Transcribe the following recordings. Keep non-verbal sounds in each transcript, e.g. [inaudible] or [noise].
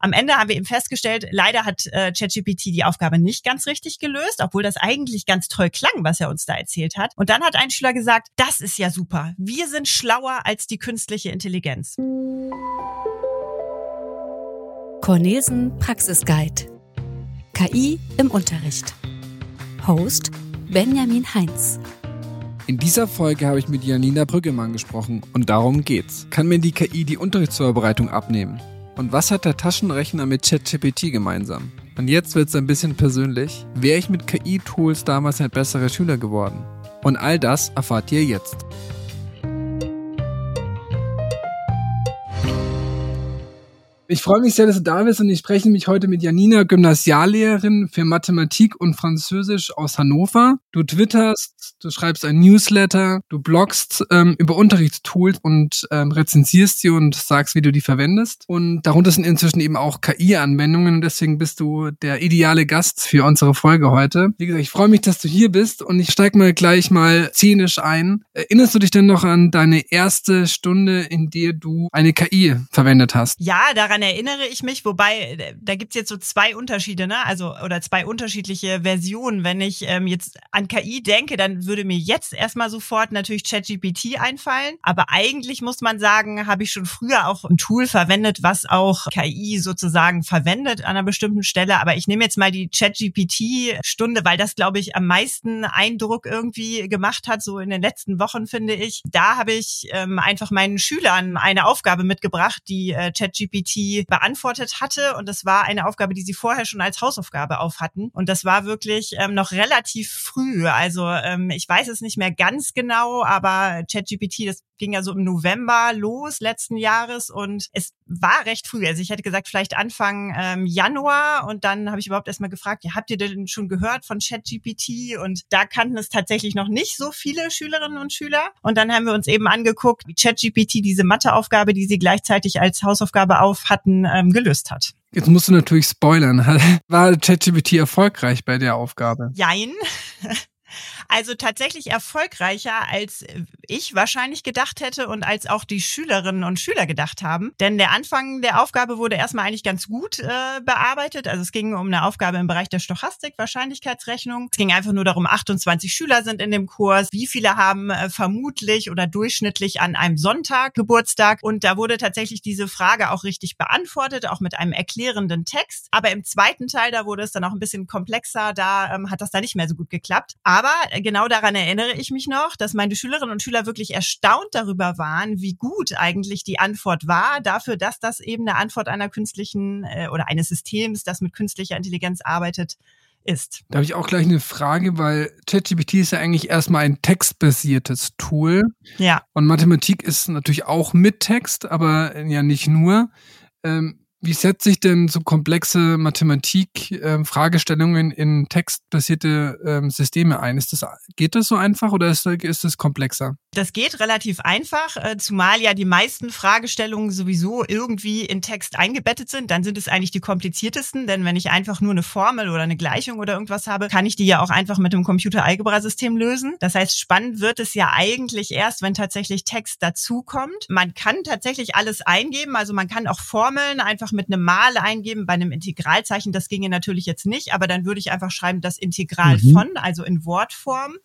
Am Ende haben wir eben festgestellt, leider hat äh, ChatGPT die Aufgabe nicht ganz richtig gelöst, obwohl das eigentlich ganz toll klang, was er uns da erzählt hat. Und dann hat ein Schüler gesagt, das ist ja super. Wir sind schlauer als die künstliche Intelligenz. Cornelsen Praxisguide. KI im Unterricht. Host Benjamin Heinz. In dieser Folge habe ich mit Janina Brüggemann gesprochen und darum geht's. Kann mir die KI die Unterrichtsvorbereitung abnehmen? Und was hat der Taschenrechner mit ChatGPT gemeinsam? Und jetzt wird's ein bisschen persönlich. Wäre ich mit KI-Tools damals ein besserer Schüler geworden? Und all das erfahrt ihr jetzt. Ich freue mich sehr, dass du da bist und ich spreche mich heute mit Janina, Gymnasiallehrerin für Mathematik und Französisch aus Hannover. Du twitterst, du schreibst ein Newsletter, du bloggst ähm, über Unterrichtstools und ähm, rezensierst sie und sagst, wie du die verwendest. Und darunter sind inzwischen eben auch KI-Anwendungen und deswegen bist du der ideale Gast für unsere Folge heute. Wie gesagt, ich freue mich, dass du hier bist und ich steige mal gleich mal szenisch ein. Erinnerst du dich denn noch an deine erste Stunde, in der du eine KI verwendet hast? Ja, daran daran erinnere ich mich, wobei äh, da gibt's jetzt so zwei Unterschiede, ne? Also oder zwei unterschiedliche Versionen. Wenn ich ähm, jetzt an KI denke, dann würde mir jetzt erstmal sofort natürlich ChatGPT einfallen. Aber eigentlich muss man sagen, habe ich schon früher auch ein Tool verwendet, was auch KI sozusagen verwendet an einer bestimmten Stelle. Aber ich nehme jetzt mal die ChatGPT-Stunde, weil das, glaube ich, am meisten Eindruck irgendwie gemacht hat, so in den letzten Wochen, finde ich. Da habe ich ähm, einfach meinen Schülern eine Aufgabe mitgebracht, die äh, ChatGPT beantwortet hatte. Und das war eine Aufgabe, die sie vorher schon als Hausaufgabe auf hatten. Und das war wirklich ähm, noch relativ früh. Also ähm, ich weiß es nicht mehr ganz genau, aber ChatGPT, das ging ja so im November los letzten Jahres und es war recht früh. Also ich hätte gesagt, vielleicht Anfang ähm, Januar und dann habe ich überhaupt erstmal gefragt, ja, habt ihr denn schon gehört von ChatGPT? Und da kannten es tatsächlich noch nicht so viele Schülerinnen und Schüler. Und dann haben wir uns eben angeguckt, wie ChatGPT diese Matheaufgabe, die sie gleichzeitig als Hausaufgabe auf hatten, ähm, gelöst hat. Jetzt musst du natürlich spoilern. [laughs] War ChatGPT erfolgreich bei der Aufgabe? Jein. Also tatsächlich erfolgreicher, als ich wahrscheinlich gedacht hätte und als auch die Schülerinnen und Schüler gedacht haben. Denn der Anfang der Aufgabe wurde erstmal eigentlich ganz gut äh, bearbeitet. Also es ging um eine Aufgabe im Bereich der Stochastik, Wahrscheinlichkeitsrechnung. Es ging einfach nur darum, 28 Schüler sind in dem Kurs. Wie viele haben äh, vermutlich oder durchschnittlich an einem Sonntag Geburtstag? Und da wurde tatsächlich diese Frage auch richtig beantwortet, auch mit einem erklärenden Text. Aber im zweiten Teil, da wurde es dann auch ein bisschen komplexer. Da ähm, hat das dann nicht mehr so gut geklappt. Aber genau daran erinnere ich mich noch, dass meine Schülerinnen und Schüler wirklich erstaunt darüber waren, wie gut eigentlich die Antwort war, dafür, dass das eben eine Antwort einer künstlichen äh, oder eines Systems, das mit künstlicher Intelligenz arbeitet, ist. Da habe ich auch gleich eine Frage, weil ChatGPT ist ja eigentlich erstmal ein textbasiertes Tool. Ja. Und Mathematik ist natürlich auch mit Text, aber ja nicht nur. Ähm, wie setze ich denn so komplexe Mathematik-Fragestellungen ähm, in textbasierte ähm, Systeme ein? Ist das, geht das so einfach oder ist, ist das komplexer? Das geht relativ einfach, äh, zumal ja die meisten Fragestellungen sowieso irgendwie in Text eingebettet sind. Dann sind es eigentlich die kompliziertesten, denn wenn ich einfach nur eine Formel oder eine Gleichung oder irgendwas habe, kann ich die ja auch einfach mit dem Computer-Algebra-System lösen. Das heißt, spannend wird es ja eigentlich erst, wenn tatsächlich Text dazukommt. Man kann tatsächlich alles eingeben, also man kann auch Formeln einfach einfach mit einem Mal eingeben bei einem Integralzeichen. Das ginge natürlich jetzt nicht, aber dann würde ich einfach schreiben, das Integral mhm. von, also in Wortform.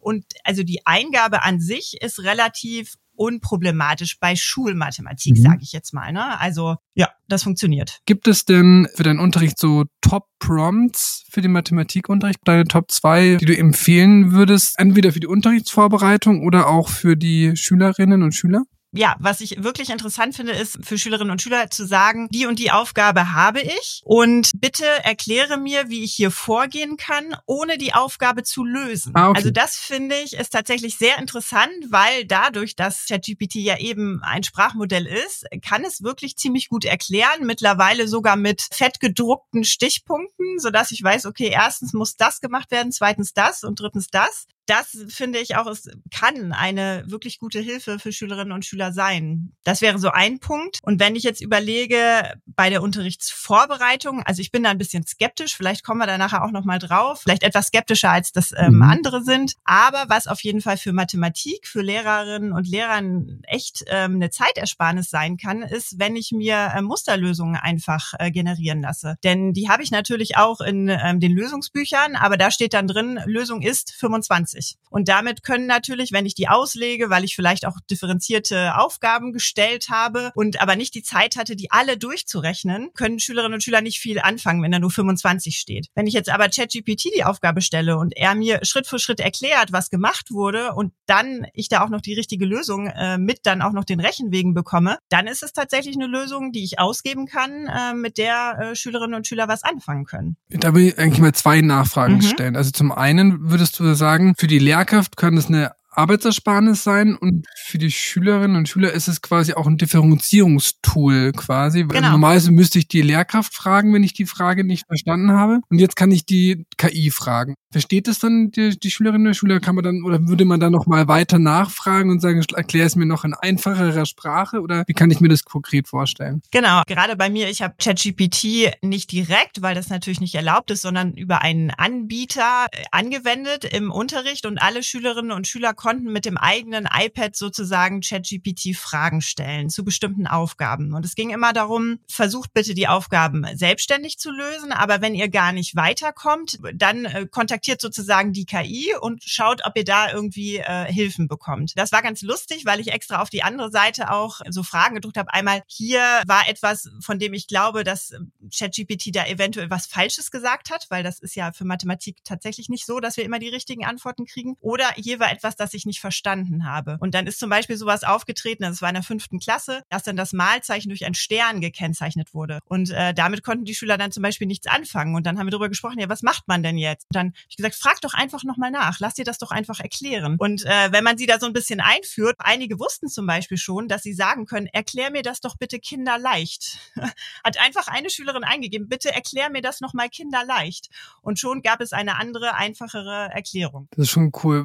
Und also die Eingabe an sich ist relativ unproblematisch bei Schulmathematik, mhm. sage ich jetzt mal. Ne? Also ja, das funktioniert. Gibt es denn für deinen Unterricht so Top-Prompts für den Mathematikunterricht, deine Top 2, die du empfehlen würdest, entweder für die Unterrichtsvorbereitung oder auch für die Schülerinnen und Schüler? Ja, was ich wirklich interessant finde, ist für Schülerinnen und Schüler zu sagen, die und die Aufgabe habe ich und bitte erkläre mir, wie ich hier vorgehen kann, ohne die Aufgabe zu lösen. Ah, okay. Also das finde ich ist tatsächlich sehr interessant, weil dadurch, dass ChatGPT ja eben ein Sprachmodell ist, kann es wirklich ziemlich gut erklären, mittlerweile sogar mit fett gedruckten Stichpunkten, so dass ich weiß, okay, erstens muss das gemacht werden, zweitens das und drittens das. Das finde ich auch, es kann eine wirklich gute Hilfe für Schülerinnen und Schüler sein. Das wäre so ein Punkt. Und wenn ich jetzt überlege, bei der Unterrichtsvorbereitung, also ich bin da ein bisschen skeptisch, vielleicht kommen wir da nachher auch nochmal drauf, vielleicht etwas skeptischer als das ähm, mhm. andere sind. Aber was auf jeden Fall für Mathematik, für Lehrerinnen und Lehrern echt ähm, eine Zeitersparnis sein kann, ist, wenn ich mir äh, Musterlösungen einfach äh, generieren lasse. Denn die habe ich natürlich auch in ähm, den Lösungsbüchern, aber da steht dann drin, Lösung ist 25. 20. Und damit können natürlich, wenn ich die auslege, weil ich vielleicht auch differenzierte Aufgaben gestellt habe und aber nicht die Zeit hatte, die alle durchzurechnen, können Schülerinnen und Schüler nicht viel anfangen, wenn da nur 25 steht. Wenn ich jetzt aber ChatGPT die Aufgabe stelle und er mir Schritt für Schritt erklärt, was gemacht wurde und dann ich da auch noch die richtige Lösung äh, mit dann auch noch den Rechenwegen bekomme, dann ist es tatsächlich eine Lösung, die ich ausgeben kann, äh, mit der äh, Schülerinnen und Schüler was anfangen können. Da will ich eigentlich mal zwei Nachfragen mhm. stellen. Also zum einen würdest du sagen, für die Lehrkraft kann es eine Arbeitsersparnis sein und für die Schülerinnen und Schüler ist es quasi auch ein Differenzierungstool quasi. Genau. Normalerweise müsste ich die Lehrkraft fragen, wenn ich die Frage nicht verstanden habe. Und jetzt kann ich die KI fragen. Versteht es dann die, die Schülerinnen und Schüler? Kann man dann oder würde man dann noch mal weiter nachfragen und sagen, erklär es mir noch in einfacherer Sprache oder wie kann ich mir das konkret vorstellen? Genau. Gerade bei mir, ich habe ChatGPT nicht direkt, weil das natürlich nicht erlaubt ist, sondern über einen Anbieter äh, angewendet im Unterricht und alle Schülerinnen und Schüler konnten mit dem eigenen iPad sozusagen ChatGPT Fragen stellen zu bestimmten Aufgaben. Und es ging immer darum, versucht bitte die Aufgaben selbstständig zu lösen, aber wenn ihr gar nicht weiterkommt, dann äh, kontaktiert sozusagen die KI und schaut, ob ihr da irgendwie äh, Hilfen bekommt. Das war ganz lustig, weil ich extra auf die andere Seite auch so Fragen gedruckt habe. Einmal hier war etwas, von dem ich glaube, dass ChatGPT da eventuell was Falsches gesagt hat, weil das ist ja für Mathematik tatsächlich nicht so, dass wir immer die richtigen Antworten kriegen. Oder hier war etwas, das ich nicht verstanden habe. Und dann ist zum Beispiel sowas aufgetreten, das war in der fünften Klasse, dass dann das Malzeichen durch einen Stern gekennzeichnet wurde. Und äh, damit konnten die Schüler dann zum Beispiel nichts anfangen. Und dann haben wir darüber gesprochen, ja, was macht man denn jetzt? Und dann habe ich gesagt, frag doch einfach nochmal nach, lass dir das doch einfach erklären. Und äh, wenn man sie da so ein bisschen einführt, einige wussten zum Beispiel schon, dass sie sagen können, erklär mir das doch bitte kinderleicht. [laughs] Hat einfach eine Schülerin eingegeben, bitte erklär mir das nochmal kinderleicht. Und schon gab es eine andere, einfachere Erklärung. Das ist schon cool.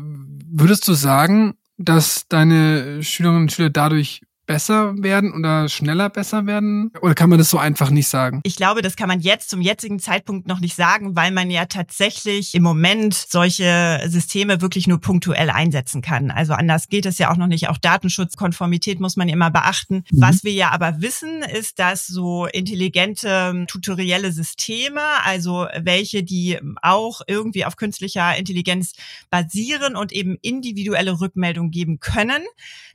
Würdest du sagen, dass deine Schülerinnen und Schüler dadurch besser werden oder schneller besser werden? Oder kann man das so einfach nicht sagen? Ich glaube, das kann man jetzt zum jetzigen Zeitpunkt noch nicht sagen, weil man ja tatsächlich im Moment solche Systeme wirklich nur punktuell einsetzen kann. Also anders geht es ja auch noch nicht. Auch Datenschutzkonformität muss man immer beachten. Mhm. Was wir ja aber wissen, ist, dass so intelligente tutorielle Systeme, also welche, die auch irgendwie auf künstlicher Intelligenz basieren und eben individuelle Rückmeldungen geben können,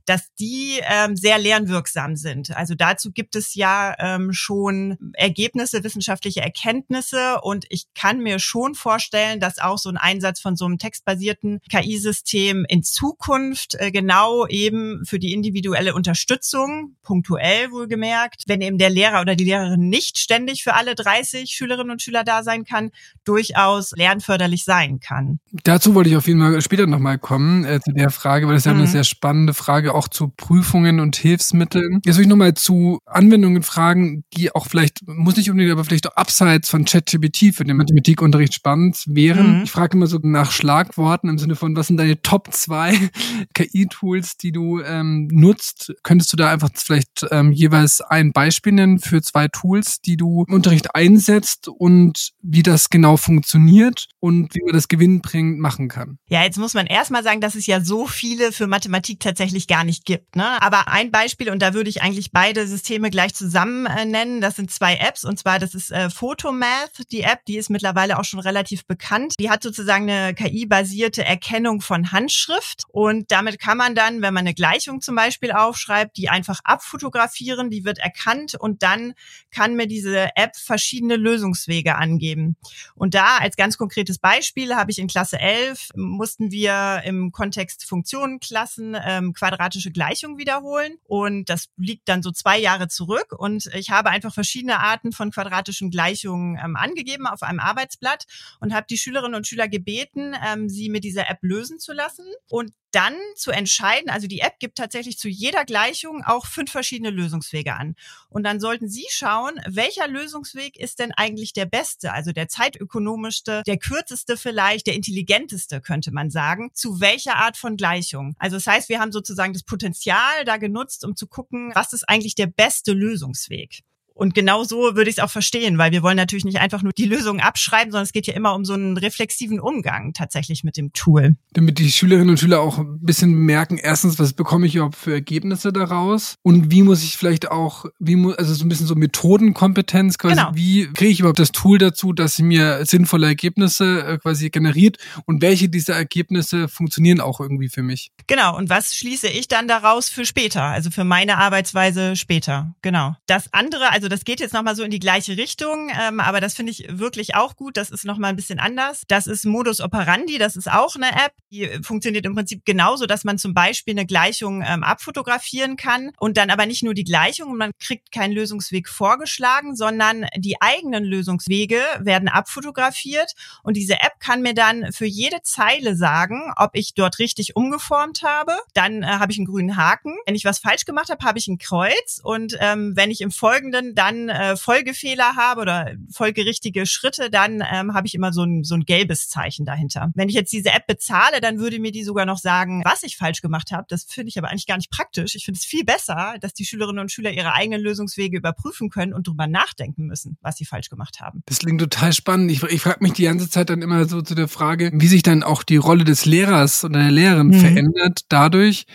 dass die ähm, sehr lernwirksam sind. Also dazu gibt es ja ähm, schon Ergebnisse, wissenschaftliche Erkenntnisse und ich kann mir schon vorstellen, dass auch so ein Einsatz von so einem textbasierten KI-System in Zukunft äh, genau eben für die individuelle Unterstützung, punktuell wohlgemerkt, wenn eben der Lehrer oder die Lehrerin nicht ständig für alle 30 Schülerinnen und Schüler da sein kann, durchaus lernförderlich sein kann. Dazu wollte ich auf jeden Fall später nochmal kommen, äh, zu der Frage, weil das ist ja mhm. eine sehr spannende Frage auch zu Prüfungen und Hilfsmitteln. Jetzt will ich nochmal zu Anwendungen fragen, die auch vielleicht, muss nicht unbedingt, aber vielleicht auch abseits von ChatGPT für den Mathematikunterricht spannend wären. Mhm. Ich frage immer so nach Schlagworten im Sinne von, was sind deine Top zwei [laughs] KI-Tools, die du ähm, nutzt? Könntest du da einfach vielleicht ähm, jeweils ein Beispiel nennen für zwei Tools, die du im Unterricht einsetzt und wie das genau funktioniert und wie man das gewinnbringend machen kann? Ja, jetzt muss man erstmal sagen, dass es ja so viele für Mathematik tatsächlich gar nicht gibt. Ne? Aber ein Beispiel, und da würde ich eigentlich beide Systeme gleich zusammen äh, nennen, das sind zwei Apps. Und zwar, das ist äh, Photomath, die App, die ist mittlerweile auch schon relativ bekannt. Die hat sozusagen eine KI-basierte Erkennung von Handschrift. Und damit kann man dann, wenn man eine Gleichung zum Beispiel aufschreibt, die einfach abfotografieren, die wird erkannt und dann kann mir diese App verschiedene Lösungswege angeben. Und da als ganz konkretes Beispiel habe ich in Klasse 11, mussten wir im Kontext Funktionenklassen ähm, quadratische Gleichung wiederholen. Und das liegt dann so zwei Jahre zurück. Und ich habe einfach verschiedene Arten von quadratischen Gleichungen ähm, angegeben auf einem Arbeitsblatt und habe die Schülerinnen und Schüler gebeten, ähm, sie mit dieser App lösen zu lassen. Und dann zu entscheiden, also die App gibt tatsächlich zu jeder Gleichung auch fünf verschiedene Lösungswege an. Und dann sollten Sie schauen, welcher Lösungsweg ist denn eigentlich der beste, also der zeitökonomischste, der kürzeste vielleicht, der intelligenteste, könnte man sagen, zu welcher Art von Gleichung. Also das heißt, wir haben sozusagen das Potenzial da genutzt, um zu gucken, was ist eigentlich der beste Lösungsweg. Und genau so würde ich es auch verstehen, weil wir wollen natürlich nicht einfach nur die Lösung abschreiben, sondern es geht ja immer um so einen reflexiven Umgang tatsächlich mit dem Tool. Damit die Schülerinnen und Schüler auch ein bisschen merken, erstens, was bekomme ich überhaupt für Ergebnisse daraus und wie muss ich vielleicht auch, wie muss, also so ein bisschen so Methodenkompetenz quasi, genau. wie kriege ich überhaupt das Tool dazu, dass mir sinnvolle Ergebnisse äh, quasi generiert und welche dieser Ergebnisse funktionieren auch irgendwie für mich. Genau, und was schließe ich dann daraus für später, also für meine Arbeitsweise später, genau. Das andere, also also das geht jetzt nochmal so in die gleiche Richtung, ähm, aber das finde ich wirklich auch gut. Das ist nochmal ein bisschen anders. Das ist Modus Operandi, das ist auch eine App, die funktioniert im Prinzip genauso, dass man zum Beispiel eine Gleichung ähm, abfotografieren kann und dann aber nicht nur die Gleichung man kriegt keinen Lösungsweg vorgeschlagen, sondern die eigenen Lösungswege werden abfotografiert und diese App kann mir dann für jede Zeile sagen, ob ich dort richtig umgeformt habe. Dann äh, habe ich einen grünen Haken. Wenn ich was falsch gemacht habe, habe ich ein Kreuz und ähm, wenn ich im Folgenden dann äh, Folgefehler habe oder folgerichtige Schritte, dann ähm, habe ich immer so ein, so ein gelbes Zeichen dahinter. Wenn ich jetzt diese App bezahle, dann würde mir die sogar noch sagen, was ich falsch gemacht habe. Das finde ich aber eigentlich gar nicht praktisch. Ich finde es viel besser, dass die Schülerinnen und Schüler ihre eigenen Lösungswege überprüfen können und drüber nachdenken müssen, was sie falsch gemacht haben. Das klingt total spannend. Ich, ich frage mich die ganze Zeit dann immer so zu der Frage, wie sich dann auch die Rolle des Lehrers oder der Lehrerin mhm. verändert dadurch,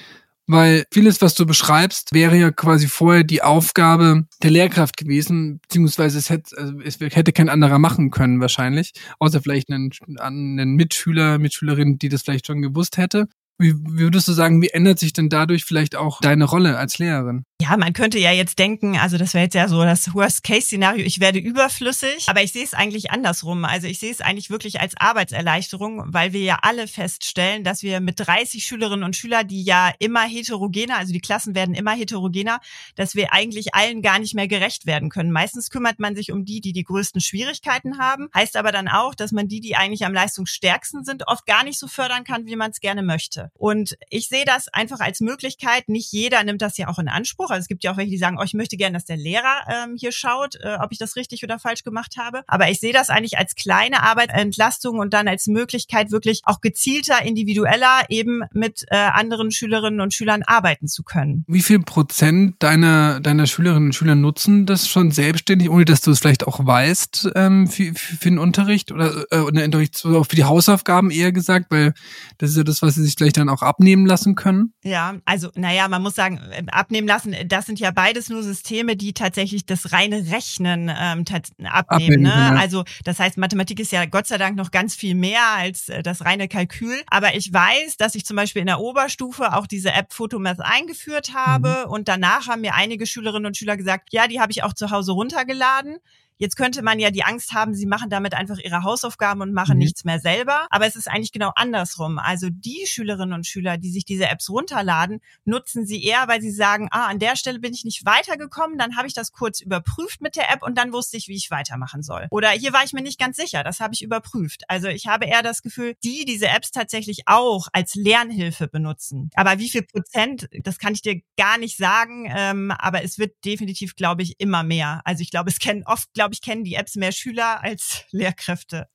weil vieles, was du beschreibst, wäre ja quasi vorher die Aufgabe der Lehrkraft gewesen, beziehungsweise es hätte, also es hätte kein anderer machen können wahrscheinlich, außer vielleicht einen, einen Mitschüler, Mitschülerin, die das vielleicht schon gewusst hätte. Wie, wie würdest du sagen, wie ändert sich denn dadurch vielleicht auch deine Rolle als Lehrerin? Ja, man könnte ja jetzt denken, also das wäre jetzt ja so das Worst-Case-Szenario, ich werde überflüssig, aber ich sehe es eigentlich andersrum. Also ich sehe es eigentlich wirklich als Arbeitserleichterung, weil wir ja alle feststellen, dass wir mit 30 Schülerinnen und Schülern, die ja immer heterogener, also die Klassen werden immer heterogener, dass wir eigentlich allen gar nicht mehr gerecht werden können. Meistens kümmert man sich um die, die die größten Schwierigkeiten haben, heißt aber dann auch, dass man die, die eigentlich am leistungsstärksten sind, oft gar nicht so fördern kann, wie man es gerne möchte. Und ich sehe das einfach als Möglichkeit. Nicht jeder nimmt das ja auch in Anspruch. Also es gibt ja auch welche, die sagen, oh, ich möchte gerne, dass der Lehrer ähm, hier schaut, äh, ob ich das richtig oder falsch gemacht habe. Aber ich sehe das eigentlich als kleine Arbeitsentlastung und dann als Möglichkeit, wirklich auch gezielter, individueller eben mit äh, anderen Schülerinnen und Schülern arbeiten zu können. Wie viel Prozent deiner, deiner Schülerinnen und Schüler nutzen das schon selbstständig, ohne dass du es vielleicht auch weißt ähm, für, für den Unterricht oder äh, für die Hausaufgaben eher gesagt, weil das ist ja das, was sie sich gleich dann auch abnehmen lassen können? Ja, also naja, man muss sagen, äh, abnehmen lassen, das sind ja beides nur Systeme, die tatsächlich das reine Rechnen ähm, abnehmen. abnehmen ne? ja. Also das heißt, Mathematik ist ja Gott sei Dank noch ganz viel mehr als äh, das reine Kalkül. Aber ich weiß, dass ich zum Beispiel in der Oberstufe auch diese App Photomath eingeführt habe mhm. und danach haben mir einige Schülerinnen und Schüler gesagt, ja, die habe ich auch zu Hause runtergeladen. Jetzt könnte man ja die Angst haben, sie machen damit einfach ihre Hausaufgaben und machen mhm. nichts mehr selber. Aber es ist eigentlich genau andersrum. Also die Schülerinnen und Schüler, die sich diese Apps runterladen, nutzen sie eher, weil sie sagen, ah, an der Stelle bin ich nicht weitergekommen, dann habe ich das kurz überprüft mit der App und dann wusste ich, wie ich weitermachen soll. Oder hier war ich mir nicht ganz sicher, das habe ich überprüft. Also ich habe eher das Gefühl, die diese Apps tatsächlich auch als Lernhilfe benutzen. Aber wie viel Prozent, das kann ich dir gar nicht sagen, ähm, aber es wird definitiv, glaube ich, immer mehr. Also ich glaube, es kennen oft, glaube glaube ich, kennen die Apps mehr Schüler als [laughs] Lehrkräfte.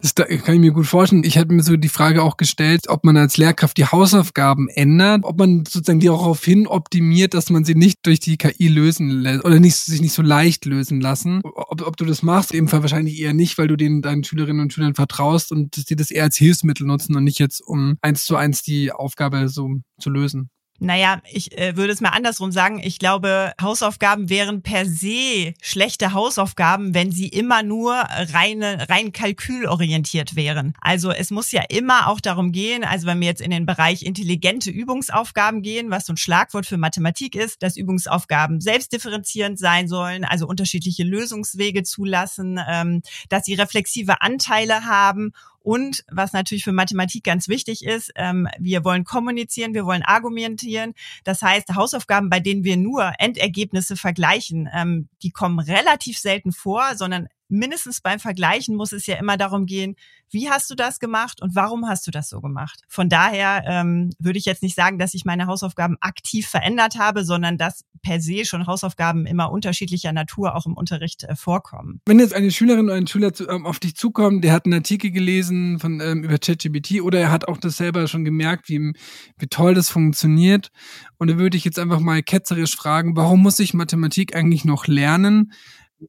Das kann ich mir gut vorstellen. Ich hatte mir so die Frage auch gestellt, ob man als Lehrkraft die Hausaufgaben ändert, ob man sozusagen die auch darauf hin optimiert, dass man sie nicht durch die KI lösen lässt oder nicht, sich nicht so leicht lösen lassen. Ob, ob du das machst, im Fall wahrscheinlich eher nicht, weil du den deinen Schülerinnen und Schülern vertraust und die das eher als Hilfsmittel nutzen und nicht jetzt um eins zu eins die Aufgabe so zu lösen. Naja, ich äh, würde es mal andersrum sagen. Ich glaube, Hausaufgaben wären per se schlechte Hausaufgaben, wenn sie immer nur reine, rein kalkülorientiert wären. Also es muss ja immer auch darum gehen, also wenn wir jetzt in den Bereich intelligente Übungsaufgaben gehen, was so ein Schlagwort für Mathematik ist, dass Übungsaufgaben selbstdifferenzierend sein sollen, also unterschiedliche Lösungswege zulassen, ähm, dass sie reflexive Anteile haben und was natürlich für Mathematik ganz wichtig ist, ähm, wir wollen kommunizieren, wir wollen argumentieren. Das heißt, Hausaufgaben, bei denen wir nur Endergebnisse vergleichen, ähm, die kommen relativ selten vor, sondern mindestens beim Vergleichen muss es ja immer darum gehen, wie hast du das gemacht und warum hast du das so gemacht. Von daher ähm, würde ich jetzt nicht sagen, dass ich meine Hausaufgaben aktiv verändert habe, sondern dass per se schon Hausaufgaben immer unterschiedlicher Natur auch im Unterricht äh, vorkommen. Wenn jetzt eine Schülerin oder ein Schüler zu, ähm, auf dich zukommt, der hat einen Artikel gelesen von ähm, über ChatGPT oder er hat auch das selber schon gemerkt, wie, wie toll das funktioniert. Und da würde ich jetzt einfach mal ketzerisch fragen, warum muss ich Mathematik eigentlich noch lernen?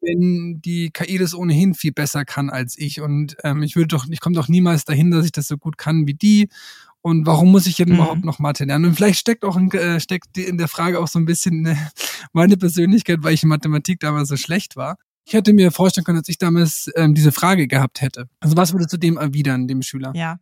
Wenn die KI das ohnehin viel besser kann als ich. Und ähm, ich würde doch, ich komme doch niemals dahin, dass ich das so gut kann wie die. Und warum muss ich jetzt mhm. überhaupt noch Mathe lernen? Und vielleicht steckt auch in, äh, steckt in der Frage auch so ein bisschen äh, [laughs] meine Persönlichkeit, weil ich in Mathematik damals so schlecht war. Ich hätte mir vorstellen können, dass ich damals ähm, diese Frage gehabt hätte. Also was würdest du dem erwidern, dem Schüler? Ja,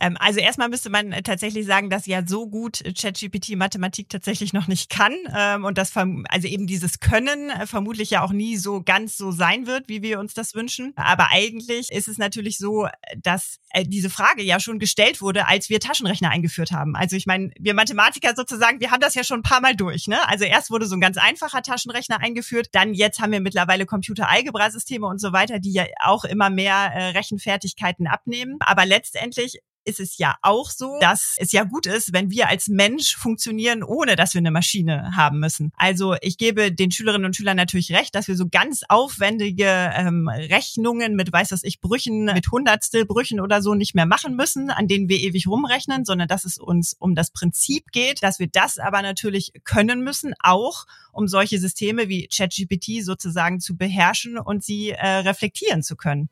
ähm, also erstmal müsste man tatsächlich sagen, dass ja so gut ChatGPT Mathematik tatsächlich noch nicht kann ähm, und das also eben dieses Können äh, vermutlich ja auch nie so ganz so sein wird, wie wir uns das wünschen. Aber eigentlich ist es natürlich so, dass äh, diese Frage ja schon gestellt wurde, als wir Taschenrechner eingeführt haben. Also ich meine, wir Mathematiker sozusagen, wir haben das ja schon ein paar Mal durch. Ne? Also erst wurde so ein ganz einfacher Taschenrechner eingeführt, dann jetzt haben wir mittlerweile Computer Algebra-Systeme und so weiter, die ja auch immer mehr äh, Rechenfertigkeiten abnehmen. Aber letztendlich ist es ja auch so, dass es ja gut ist, wenn wir als Mensch funktionieren, ohne dass wir eine Maschine haben müssen. Also ich gebe den Schülerinnen und Schülern natürlich recht, dass wir so ganz aufwendige ähm, Rechnungen mit, weiß was ich, Brüchen, mit Hundertstel Brüchen oder so nicht mehr machen müssen, an denen wir ewig rumrechnen, sondern dass es uns um das Prinzip geht, dass wir das aber natürlich können müssen, auch um solche Systeme wie ChatGPT sozusagen zu beherrschen und sie äh, reflektieren zu können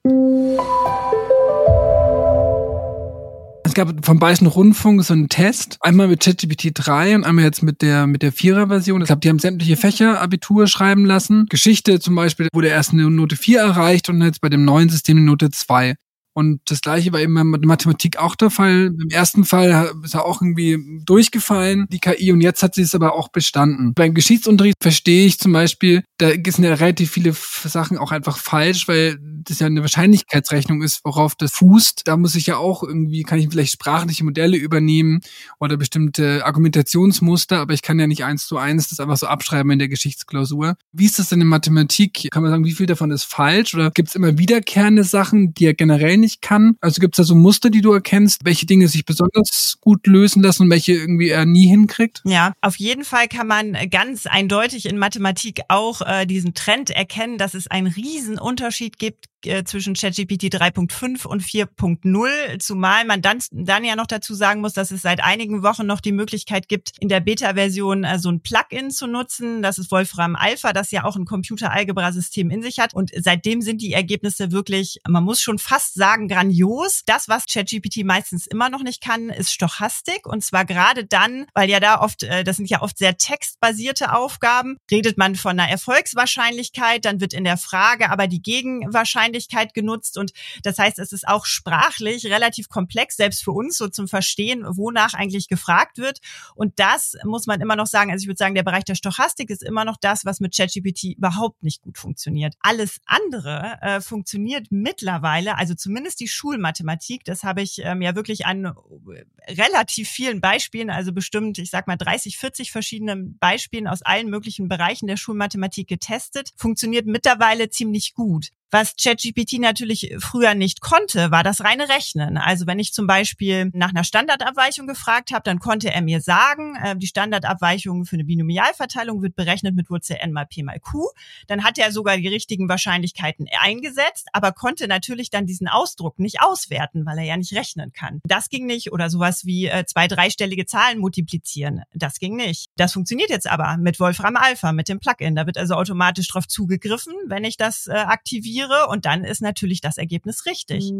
gab vom Bayerischen Rundfunk so einen Test, einmal mit ChatGPT 3 und einmal jetzt mit der mit der Vierer-Version. Ich glaube, die haben sämtliche Fächer Abitur schreiben lassen. Geschichte zum Beispiel wurde erst eine Note 4 erreicht und jetzt bei dem neuen System eine Note 2. Und das gleiche war eben mit Mathematik auch der Fall. Im ersten Fall ist er auch irgendwie durchgefallen, die KI, und jetzt hat sie es aber auch bestanden. Beim Geschichtsunterricht verstehe ich zum Beispiel, da sind ja relativ viele Sachen auch einfach falsch, weil das ja eine Wahrscheinlichkeitsrechnung ist, worauf das fußt. Da muss ich ja auch irgendwie, kann ich vielleicht sprachliche Modelle übernehmen oder bestimmte Argumentationsmuster, aber ich kann ja nicht eins zu eins das einfach so abschreiben in der Geschichtsklausur. Wie ist das denn in Mathematik? Kann man sagen, wie viel davon ist falsch? Oder gibt es immer wiederkehrende Sachen, die ja generell nicht kann? Also gibt es da so Muster, die du erkennst, welche Dinge sich besonders gut lösen lassen und welche irgendwie er nie hinkriegt? Ja, auf jeden Fall kann man ganz eindeutig in Mathematik auch äh, diesen Trend erkennen, dass es einen riesen Unterschied gibt äh, zwischen ChatGPT 3.5 und 4.0, zumal man dann, dann ja noch dazu sagen muss, dass es seit einigen Wochen noch die Möglichkeit gibt, in der Beta-Version äh, so ein Plugin zu nutzen. Das ist Wolfram Alpha, das ja auch ein Computer-Algebra-System in sich hat. Und seitdem sind die Ergebnisse wirklich, man muss schon fast sagen, grandios. Das, was ChatGPT meistens immer noch nicht kann, ist Stochastik. Und zwar gerade dann, weil ja da oft, äh, das sind ja oft sehr textbasierte Aufgaben, redet man von einer Erfolgswahrscheinlichkeit, dann wird in der Frage aber die Gegenwahrscheinlichkeit Wahrscheinlichkeit genutzt und das heißt, es ist auch sprachlich relativ komplex, selbst für uns so zum Verstehen, wonach eigentlich gefragt wird. Und das muss man immer noch sagen, also ich würde sagen, der Bereich der Stochastik ist immer noch das, was mit ChatGPT überhaupt nicht gut funktioniert. Alles andere äh, funktioniert mittlerweile, also zumindest die Schulmathematik, das habe ich ähm, ja wirklich an äh, relativ vielen Beispielen, also bestimmt, ich sag mal 30, 40 verschiedenen Beispielen aus allen möglichen Bereichen der Schulmathematik getestet, funktioniert mittlerweile ziemlich gut. Was ChatGPT natürlich früher nicht konnte, war das reine Rechnen. Also wenn ich zum Beispiel nach einer Standardabweichung gefragt habe, dann konnte er mir sagen, äh, die Standardabweichung für eine Binomialverteilung wird berechnet mit Wurzel n mal p mal q. Dann hat er sogar die richtigen Wahrscheinlichkeiten eingesetzt, aber konnte natürlich dann diesen Ausdruck nicht auswerten, weil er ja nicht rechnen kann. Das ging nicht. Oder sowas wie äh, zwei dreistellige Zahlen multiplizieren. Das ging nicht. Das funktioniert jetzt aber mit Wolfram Alpha, mit dem Plugin. Da wird also automatisch drauf zugegriffen, wenn ich das äh, aktiviere korrigiere und dann ist natürlich das Ergebnis richtig.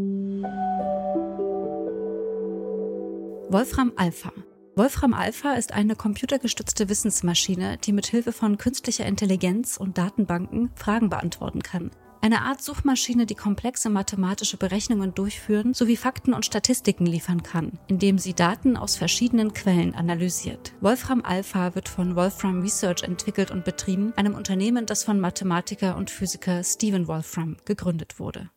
Wolfram Alpha. Wolfram Alpha ist eine computergestützte Wissensmaschine, die mit Hilfe von künstlicher Intelligenz und Datenbanken Fragen beantworten kann. Eine Art Suchmaschine, die komplexe mathematische Berechnungen durchführen sowie Fakten und Statistiken liefern kann, indem sie Daten aus verschiedenen Quellen analysiert. Wolfram Alpha wird von Wolfram Research entwickelt und betrieben, einem Unternehmen, das von Mathematiker und Physiker Stephen Wolfram gegründet wurde.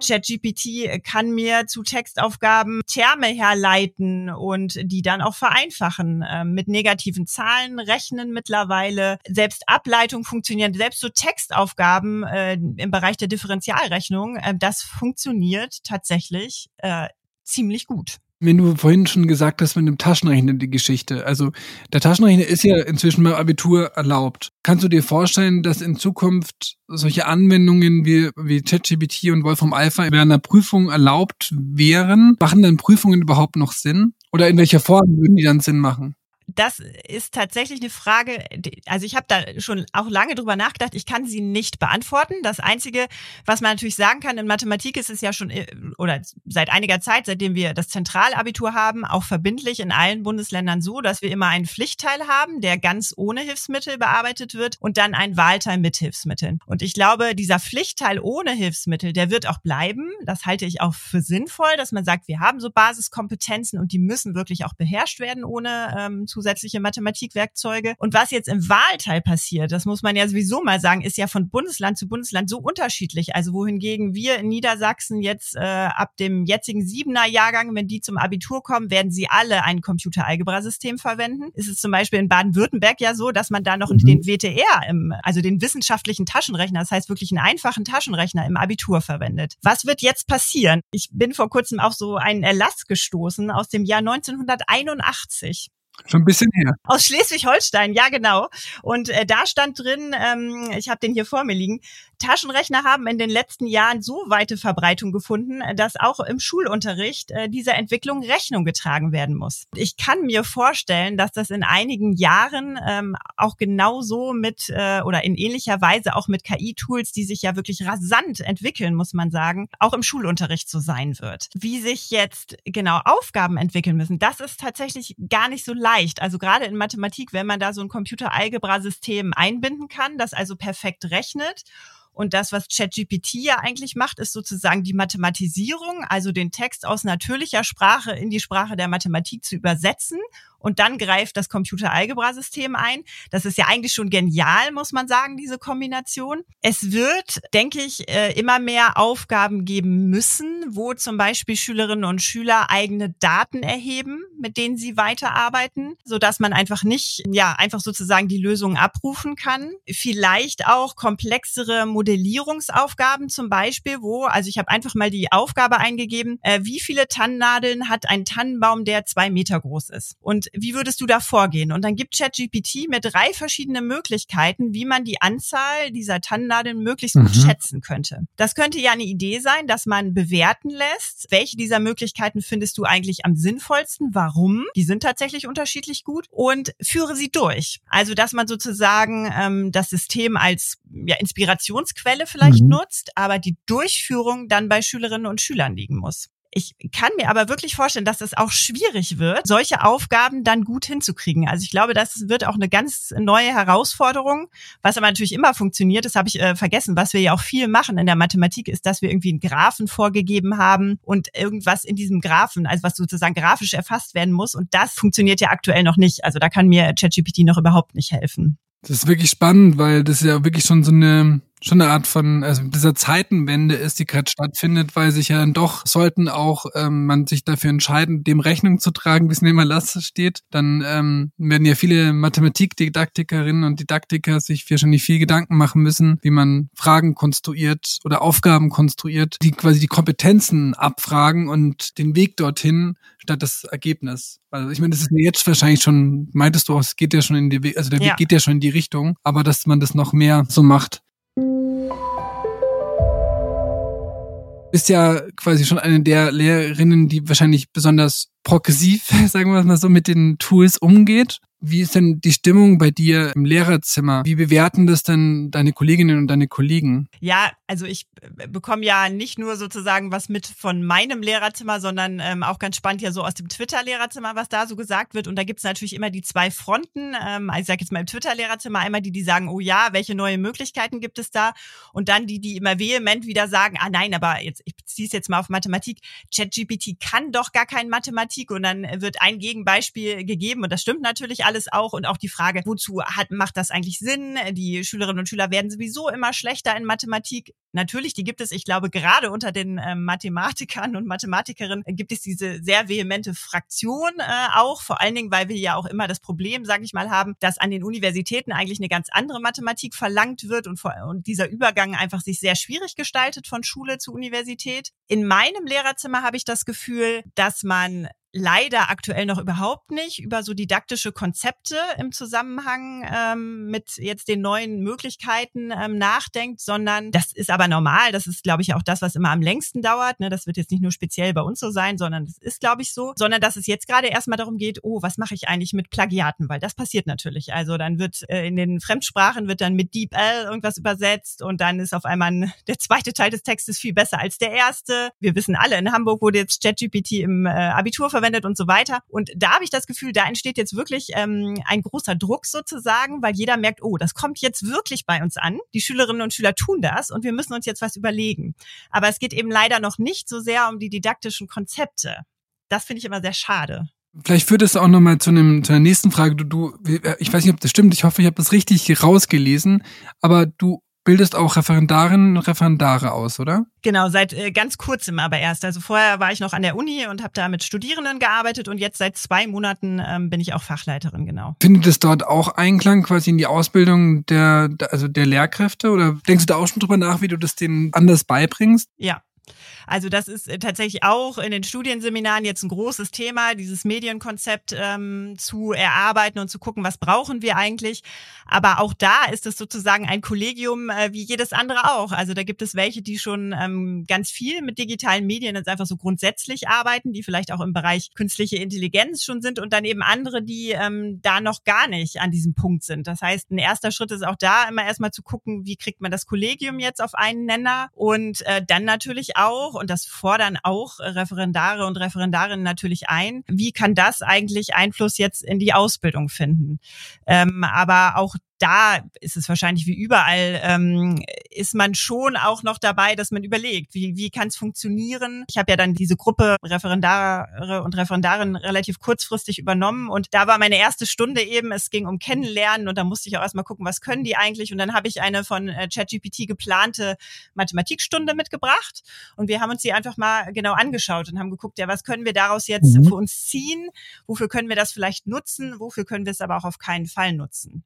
ChatGPT kann mir zu Textaufgaben Terme herleiten und die dann auch vereinfachen. Ähm, mit negativen Zahlen rechnen mittlerweile. Selbst Ableitung funktioniert. Selbst so Textaufgaben äh, im Bereich der Differentialrechnung, äh, das funktioniert tatsächlich äh, ziemlich gut. Wenn du vorhin schon gesagt hast mit dem Taschenrechner die Geschichte, also der Taschenrechner ist ja inzwischen beim Abitur erlaubt. Kannst du dir vorstellen, dass in Zukunft solche Anwendungen wie, wie ChatGPT und Wolfram Alpha in einer Prüfung erlaubt wären? Machen dann Prüfungen überhaupt noch Sinn? Oder in welcher Form würden die dann Sinn machen? Das ist tatsächlich eine Frage, also ich habe da schon auch lange drüber nachgedacht, ich kann sie nicht beantworten. Das Einzige, was man natürlich sagen kann, in Mathematik ist es ja schon, äh, oder seit einiger Zeit, seitdem wir das Zentralabitur haben, auch verbindlich in allen Bundesländern so, dass wir immer einen Pflichtteil haben, der ganz ohne Hilfsmittel bearbeitet wird und dann einen Wahlteil mit Hilfsmitteln. Und ich glaube, dieser Pflichtteil ohne Hilfsmittel, der wird auch bleiben. Das halte ich auch für sinnvoll, dass man sagt, wir haben so Basiskompetenzen und die müssen wirklich auch beherrscht werden ohne ähm, zusätzliche Mathematikwerkzeuge. Und was jetzt im Wahlteil passiert, das muss man ja sowieso mal sagen, ist ja von Bundesland zu Bundesland so unterschiedlich. Also wohingegen wir in Niedersachsen jetzt äh, ab dem jetzigen Siebener Jahrgang, wenn die zum Abitur kommen, werden sie alle ein Computer-Algebra-System verwenden. Ist es zum Beispiel in Baden-Württemberg ja so, dass man da noch mhm. den WTR, im, also den wissenschaftlichen Taschenrechner, das heißt wirklich einen einfachen Taschenrechner im Abitur verwendet. Was wird jetzt passieren? Ich bin vor kurzem auf so einen Erlass gestoßen aus dem Jahr 1981. Schon ein bisschen her. Aus Schleswig-Holstein, ja genau. Und äh, da stand drin, ähm, ich habe den hier vor mir liegen, Taschenrechner haben in den letzten Jahren so weite Verbreitung gefunden, dass auch im Schulunterricht äh, dieser Entwicklung Rechnung getragen werden muss. Ich kann mir vorstellen, dass das in einigen Jahren ähm, auch genauso mit äh, oder in ähnlicher Weise auch mit KI-Tools, die sich ja wirklich rasant entwickeln, muss man sagen, auch im Schulunterricht so sein wird. Wie sich jetzt genau Aufgaben entwickeln müssen, das ist tatsächlich gar nicht so leicht. Also gerade in Mathematik, wenn man da so ein Computer-Algebra-System einbinden kann, das also perfekt rechnet und das, was ChatGPT ja eigentlich macht, ist sozusagen die Mathematisierung, also den Text aus natürlicher Sprache in die Sprache der Mathematik zu übersetzen und dann greift das Computer-Algebra-System ein. Das ist ja eigentlich schon genial, muss man sagen, diese Kombination. Es wird, denke ich, äh, immer mehr Aufgaben geben müssen, wo zum Beispiel Schülerinnen und Schüler eigene Daten erheben, mit denen sie weiterarbeiten, so dass man einfach nicht, ja, einfach sozusagen die Lösungen abrufen kann. Vielleicht auch komplexere Modellierungsaufgaben zum Beispiel, wo, also ich habe einfach mal die Aufgabe eingegeben, äh, wie viele Tannennadeln hat ein Tannenbaum, der zwei Meter groß ist? Und wie würdest du da vorgehen? Und dann gibt ChatGPT mir drei verschiedene Möglichkeiten, wie man die Anzahl dieser Tannennadeln möglichst gut mhm. schätzen könnte. Das könnte ja eine Idee sein, dass man bewerten lässt, welche dieser Möglichkeiten findest du eigentlich am sinnvollsten, warum? Die sind tatsächlich unterschiedlich gut und führe sie durch. Also, dass man sozusagen ähm, das System als ja, Inspirationsquelle vielleicht mhm. nutzt, aber die Durchführung dann bei Schülerinnen und Schülern liegen muss. Ich kann mir aber wirklich vorstellen, dass es auch schwierig wird, solche Aufgaben dann gut hinzukriegen. Also ich glaube, das wird auch eine ganz neue Herausforderung, was aber natürlich immer funktioniert. Das habe ich äh, vergessen. Was wir ja auch viel machen in der Mathematik ist, dass wir irgendwie einen Graphen vorgegeben haben und irgendwas in diesem Graphen, also was sozusagen grafisch erfasst werden muss. Und das funktioniert ja aktuell noch nicht. Also da kann mir ChatGPT noch überhaupt nicht helfen. Das ist wirklich spannend, weil das ja wirklich schon so eine schon eine Art von also dieser Zeitenwende ist, die gerade stattfindet, weil sich ja dann doch sollten auch ähm, man sich dafür entscheiden, dem Rechnung zu tragen, wie es in dem Erlass steht, dann ähm, werden ja viele Mathematikdidaktikerinnen und Didaktiker sich wahrscheinlich viel Gedanken machen müssen, wie man Fragen konstruiert oder Aufgaben konstruiert, die quasi die Kompetenzen abfragen und den Weg dorthin statt das Ergebnis. Also ich meine, das ist jetzt wahrscheinlich schon, meintest du auch, es geht ja schon in die, also der Weg geht ja schon in die Richtung, aber dass man das noch mehr so macht, bist ja quasi schon eine der Lehrerinnen, die wahrscheinlich besonders progressiv, [laughs] sagen wir mal so, mit den Tools umgeht. Wie ist denn die Stimmung bei dir im Lehrerzimmer? Wie bewerten das denn deine Kolleginnen und deine Kollegen? Ja, also ich bekomme ja nicht nur sozusagen was mit von meinem Lehrerzimmer, sondern ähm, auch ganz spannend ja so aus dem Twitter-Lehrerzimmer, was da so gesagt wird. Und da gibt es natürlich immer die zwei Fronten. Ähm, also ich sage jetzt mal im Twitter-Lehrerzimmer einmal die, die sagen, oh ja, welche neue Möglichkeiten gibt es da? Und dann die, die immer vehement wieder sagen, ah nein, aber jetzt, ich beziehe es jetzt mal auf Mathematik. ChatGPT kann doch gar kein Mathematik. Und dann wird ein Gegenbeispiel gegeben. Und das stimmt natürlich alles auch und auch die Frage, wozu hat, macht das eigentlich Sinn? Die Schülerinnen und Schüler werden sowieso immer schlechter in Mathematik. Natürlich, die gibt es, ich glaube, gerade unter den äh, Mathematikern und Mathematikerinnen gibt es diese sehr vehemente Fraktion äh, auch, vor allen Dingen, weil wir ja auch immer das Problem, sage ich mal, haben, dass an den Universitäten eigentlich eine ganz andere Mathematik verlangt wird und, vor, und dieser Übergang einfach sich sehr schwierig gestaltet von Schule zu Universität. In meinem Lehrerzimmer habe ich das Gefühl, dass man leider aktuell noch überhaupt nicht über so didaktische Konzepte im Zusammenhang ähm, mit jetzt den neuen Möglichkeiten ähm, nachdenkt, sondern das ist aber normal. Das ist, glaube ich, auch das, was immer am längsten dauert. Ne? Das wird jetzt nicht nur speziell bei uns so sein, sondern das ist, glaube ich, so, sondern dass es jetzt gerade erstmal darum geht, oh, was mache ich eigentlich mit Plagiaten? Weil das passiert natürlich. Also dann wird äh, in den Fremdsprachen wird dann mit DeepL irgendwas übersetzt und dann ist auf einmal der zweite Teil des Textes viel besser als der erste. Wir wissen alle, in Hamburg wurde jetzt ChatGPT im äh, Abitur verwendet und so weiter. Und da habe ich das Gefühl, da entsteht jetzt wirklich ähm, ein großer Druck sozusagen, weil jeder merkt, oh, das kommt jetzt wirklich bei uns an. Die Schülerinnen und Schüler tun das und wir müssen uns jetzt was überlegen. Aber es geht eben leider noch nicht so sehr um die didaktischen Konzepte. Das finde ich immer sehr schade. Vielleicht führt es auch nochmal zu, zu einer nächsten Frage. Du, du, ich weiß nicht, ob das stimmt. Ich hoffe, ich habe das richtig rausgelesen. Aber du bildest auch Referendarinnen und Referendare aus, oder? Genau, seit äh, ganz kurzem aber erst. Also vorher war ich noch an der Uni und habe da mit Studierenden gearbeitet und jetzt seit zwei Monaten ähm, bin ich auch Fachleiterin, genau. Findet es dort auch Einklang quasi in die Ausbildung der, also der Lehrkräfte oder denkst du da auch schon drüber nach, wie du das denen anders beibringst? Ja, also das ist äh, tatsächlich auch in den Studienseminaren jetzt ein großes Thema, dieses Medienkonzept ähm, zu erarbeiten und zu gucken, was brauchen wir eigentlich. Aber auch da ist es sozusagen ein Kollegium äh, wie jedes andere auch. Also da gibt es welche, die schon ähm, ganz viel mit digitalen Medien jetzt einfach so grundsätzlich arbeiten, die vielleicht auch im Bereich künstliche Intelligenz schon sind und dann eben andere, die ähm, da noch gar nicht an diesem Punkt sind. Das heißt, ein erster Schritt ist auch da immer erstmal zu gucken, wie kriegt man das Kollegium jetzt auf einen Nenner und äh, dann natürlich auch und das fordern auch Referendare und Referendarinnen natürlich ein. Wie kann das eigentlich Einfluss jetzt in die Ausbildung finden? Ähm, aber auch da ist es wahrscheinlich wie überall, ähm, ist man schon auch noch dabei, dass man überlegt, wie, wie kann es funktionieren. Ich habe ja dann diese Gruppe Referendare und Referendarinnen relativ kurzfristig übernommen und da war meine erste Stunde eben, es ging um Kennenlernen und da musste ich auch erstmal gucken, was können die eigentlich und dann habe ich eine von äh, ChatGPT geplante Mathematikstunde mitgebracht und wir haben uns die einfach mal genau angeschaut und haben geguckt, ja, was können wir daraus jetzt mhm. für uns ziehen, wofür können wir das vielleicht nutzen, wofür können wir es aber auch auf keinen Fall nutzen.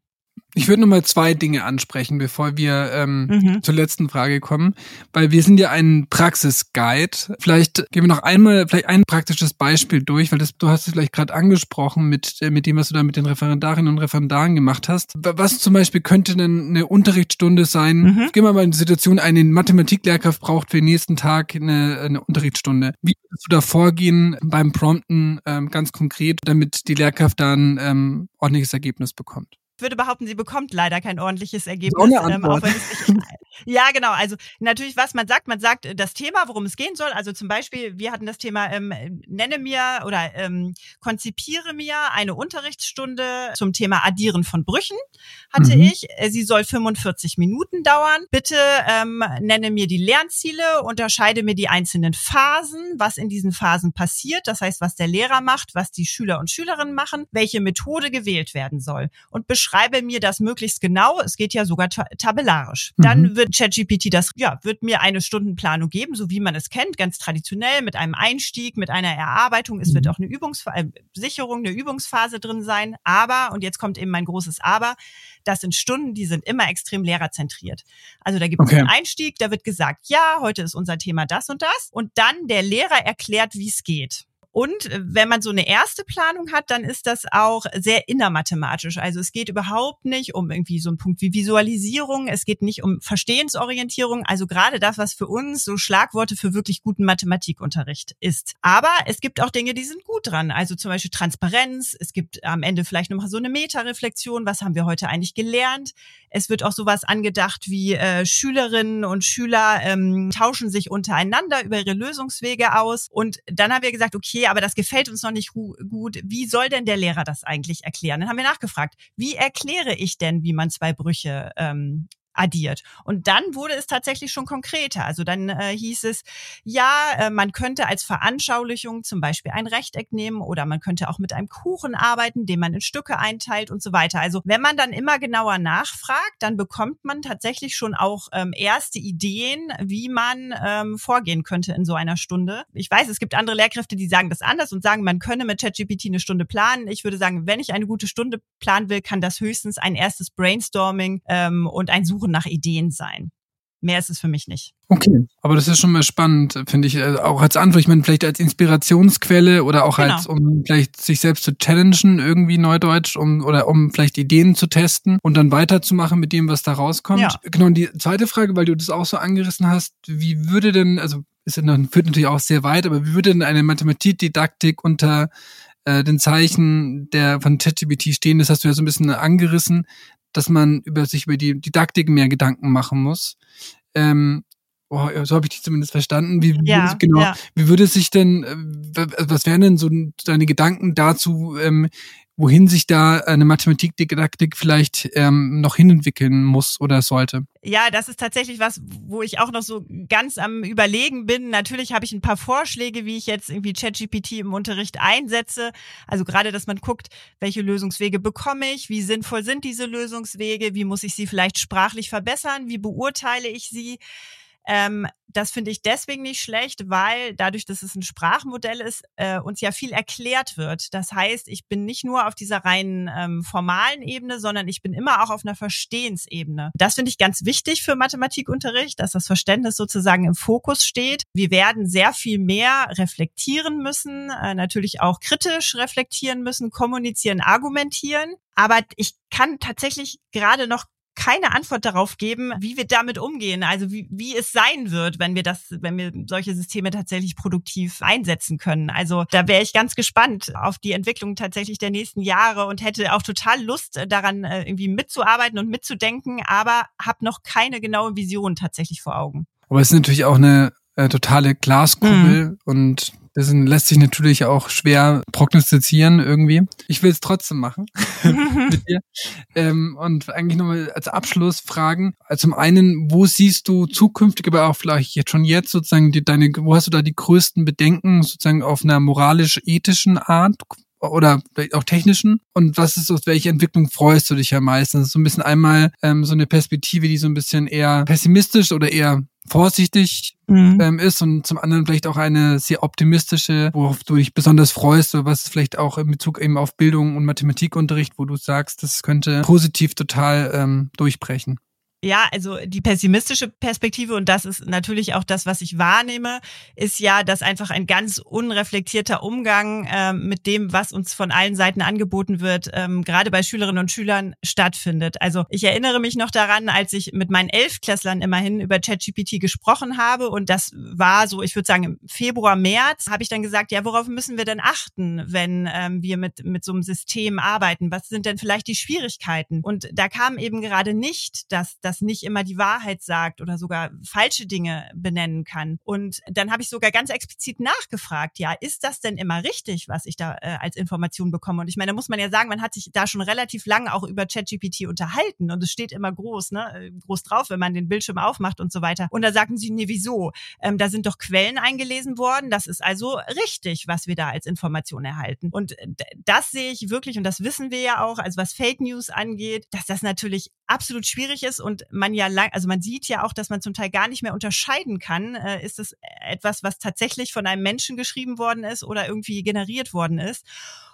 Ich würde nochmal zwei Dinge ansprechen, bevor wir ähm, mhm. zur letzten Frage kommen, weil wir sind ja ein Praxisguide. Vielleicht gehen wir noch einmal vielleicht ein praktisches Beispiel durch, weil das, du hast es vielleicht gerade angesprochen mit äh, mit dem, was du da mit den Referendarinnen und Referendaren gemacht hast. Was zum Beispiel könnte denn eine Unterrichtsstunde sein? Mhm. Gehen wir mal in die Situation, eine Mathematiklehrkraft braucht für den nächsten Tag eine, eine Unterrichtsstunde. Wie würdest du da vorgehen beim Prompten ähm, ganz konkret, damit die Lehrkraft dann ähm, ordentliches Ergebnis bekommt? Würde behaupten, sie bekommt leider kein ordentliches Ergebnis. Ähm, auch wenn es nicht, [laughs] ja, genau. Also natürlich, was man sagt, man sagt äh, das Thema, worum es gehen soll. Also zum Beispiel, wir hatten das Thema, ähm, nenne mir oder ähm, konzipiere mir eine Unterrichtsstunde zum Thema Addieren von Brüchen, hatte mhm. ich. Äh, sie soll 45 Minuten dauern. Bitte ähm, nenne mir die Lernziele, unterscheide mir die einzelnen Phasen, was in diesen Phasen passiert. Das heißt, was der Lehrer macht, was die Schüler und Schülerinnen machen, welche Methode gewählt werden soll. Und beschreibe mir das möglichst genau. Es geht ja sogar tabellarisch. Mhm. Wird ChatGPT das, ja, wird mir eine Stundenplanung geben, so wie man es kennt, ganz traditionell mit einem Einstieg, mit einer Erarbeitung. Es wird mhm. auch eine Übungsphase, äh, Sicherung, eine Übungsphase drin sein. Aber, und jetzt kommt eben mein großes Aber, das sind Stunden, die sind immer extrem lehrerzentriert. Also da gibt es okay. einen Einstieg, da wird gesagt, ja, heute ist unser Thema das und das. Und dann der Lehrer erklärt, wie es geht. Und äh, wenn man so eine erste Planung hat, dann ist das auch sehr innermathematisch. Also es geht überhaupt nicht um irgendwie so einen Punkt wie Visualisierung. Es geht nicht um Verstehensorientierung. Also gerade das, was für uns so Schlagworte für wirklich guten Mathematikunterricht ist. Aber es gibt auch Dinge, die sind gut dran. Also zum Beispiel Transparenz. Es gibt am Ende vielleicht nochmal so eine Metareflexion. Was haben wir heute eigentlich gelernt? Es wird auch sowas angedacht wie äh, Schülerinnen und Schüler ähm, tauschen sich untereinander über ihre Lösungswege aus. Und dann haben wir gesagt, okay, okay, aber das gefällt uns noch nicht gut. Wie soll denn der Lehrer das eigentlich erklären? Dann haben wir nachgefragt, wie erkläre ich denn, wie man zwei Brüche ähm, addiert. Und dann wurde es tatsächlich schon konkreter. Also dann äh, hieß es, ja, äh, man könnte als Veranschaulichung zum Beispiel ein Rechteck nehmen oder man könnte auch mit einem Kuchen arbeiten, den man in Stücke einteilt und so weiter. Also wenn man dann immer genauer nachfragt, dann bekommt man tatsächlich schon auch ähm, erste Ideen, wie man ähm, vorgehen könnte in so einer Stunde. Ich weiß, es gibt andere Lehrkräfte, die sagen das anders und sagen, man könne mit ChatGPT eine Stunde planen. Ich würde sagen, wenn ich eine gute Stunde planen will, kann das höchstens ein erstes Brainstorming ähm, und ein Suchen nach Ideen sein. Mehr ist es für mich nicht. Okay, aber das ist schon mal spannend, finde ich. Äh, auch als Antwort, ich meine, vielleicht als Inspirationsquelle oder auch genau. als, um vielleicht sich selbst zu challengen, irgendwie Neudeutsch, um, oder um vielleicht Ideen zu testen und dann weiterzumachen mit dem, was da rauskommt. Ja. Genau, und die zweite Frage, weil du das auch so angerissen hast, wie würde denn, also, ist ja dann, führt natürlich auch sehr weit, aber wie würde denn eine Mathematikdidaktik unter äh, den Zeichen der von ChatGPT stehen, das hast du ja so ein bisschen angerissen, dass man über sich über die Didaktik mehr Gedanken machen muss. Ähm, oh, so habe ich dich zumindest verstanden. Wie, ja, genau, ja. wie würde sich denn, äh, was wären denn so deine Gedanken dazu, ähm, wohin sich da eine Mathematikdidaktik vielleicht ähm, noch hinentwickeln muss oder sollte. Ja, das ist tatsächlich was, wo ich auch noch so ganz am Überlegen bin. Natürlich habe ich ein paar Vorschläge, wie ich jetzt irgendwie ChatGPT im Unterricht einsetze. Also gerade, dass man guckt, welche Lösungswege bekomme ich, wie sinnvoll sind diese Lösungswege, wie muss ich sie vielleicht sprachlich verbessern, wie beurteile ich sie. Ähm, das finde ich deswegen nicht schlecht, weil dadurch, dass es ein Sprachmodell ist, äh, uns ja viel erklärt wird. Das heißt, ich bin nicht nur auf dieser reinen ähm, formalen Ebene, sondern ich bin immer auch auf einer Verstehensebene. Das finde ich ganz wichtig für Mathematikunterricht, dass das Verständnis sozusagen im Fokus steht. Wir werden sehr viel mehr reflektieren müssen, äh, natürlich auch kritisch reflektieren müssen, kommunizieren, argumentieren. Aber ich kann tatsächlich gerade noch keine Antwort darauf geben, wie wir damit umgehen, also wie, wie es sein wird, wenn wir das, wenn wir solche Systeme tatsächlich produktiv einsetzen können. Also da wäre ich ganz gespannt auf die Entwicklung tatsächlich der nächsten Jahre und hätte auch total Lust daran, äh, irgendwie mitzuarbeiten und mitzudenken, aber habe noch keine genaue Vision tatsächlich vor Augen. Aber es ist natürlich auch eine äh, totale Glaskugel mhm. und das lässt sich natürlich auch schwer prognostizieren irgendwie. Ich will es trotzdem machen [laughs] mit dir. Ähm, und eigentlich nochmal als Abschluss fragen. Also zum einen, wo siehst du zukünftig, aber auch vielleicht jetzt schon jetzt sozusagen die, deine, wo hast du da die größten Bedenken sozusagen auf einer moralisch-ethischen Art? Oder auch technischen und was ist so, welche Entwicklung freust du dich am meisten? Das ist so ein bisschen einmal ähm, so eine Perspektive, die so ein bisschen eher pessimistisch oder eher vorsichtig mhm. ähm, ist und zum anderen vielleicht auch eine sehr optimistische, worauf du dich besonders freust oder was vielleicht auch in Bezug eben auf Bildung und Mathematikunterricht, wo du sagst, das könnte positiv total ähm, durchbrechen. Ja, also die pessimistische Perspektive, und das ist natürlich auch das, was ich wahrnehme, ist ja, dass einfach ein ganz unreflektierter Umgang ähm, mit dem, was uns von allen Seiten angeboten wird, ähm, gerade bei Schülerinnen und Schülern stattfindet. Also ich erinnere mich noch daran, als ich mit meinen Elfklässlern immerhin über ChatGPT gesprochen habe, und das war so, ich würde sagen, im Februar, März, habe ich dann gesagt, ja, worauf müssen wir denn achten, wenn ähm, wir mit, mit so einem System arbeiten? Was sind denn vielleicht die Schwierigkeiten? Und da kam eben gerade nicht, dass, dass das nicht immer die Wahrheit sagt oder sogar falsche Dinge benennen kann. Und dann habe ich sogar ganz explizit nachgefragt, ja, ist das denn immer richtig, was ich da äh, als Information bekomme? Und ich meine, da muss man ja sagen, man hat sich da schon relativ lange auch über ChatGPT unterhalten und es steht immer groß, ne, äh, groß drauf, wenn man den Bildschirm aufmacht und so weiter. Und da sagten sie, nee, wieso? Ähm, da sind doch Quellen eingelesen worden. Das ist also richtig, was wir da als Information erhalten. Und äh, das sehe ich wirklich, und das wissen wir ja auch, also was Fake News angeht, dass das natürlich absolut schwierig ist und man ja lang, also man sieht ja auch, dass man zum Teil gar nicht mehr unterscheiden kann, äh, ist es etwas, was tatsächlich von einem Menschen geschrieben worden ist oder irgendwie generiert worden ist.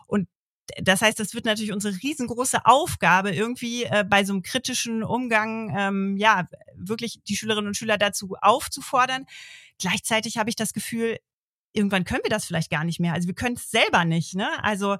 Und das heißt, das wird natürlich unsere riesengroße Aufgabe, irgendwie äh, bei so einem kritischen Umgang, ähm, ja, wirklich die Schülerinnen und Schüler dazu aufzufordern. Gleichzeitig habe ich das Gefühl, irgendwann können wir das vielleicht gar nicht mehr. Also wir können es selber nicht. Ne? Also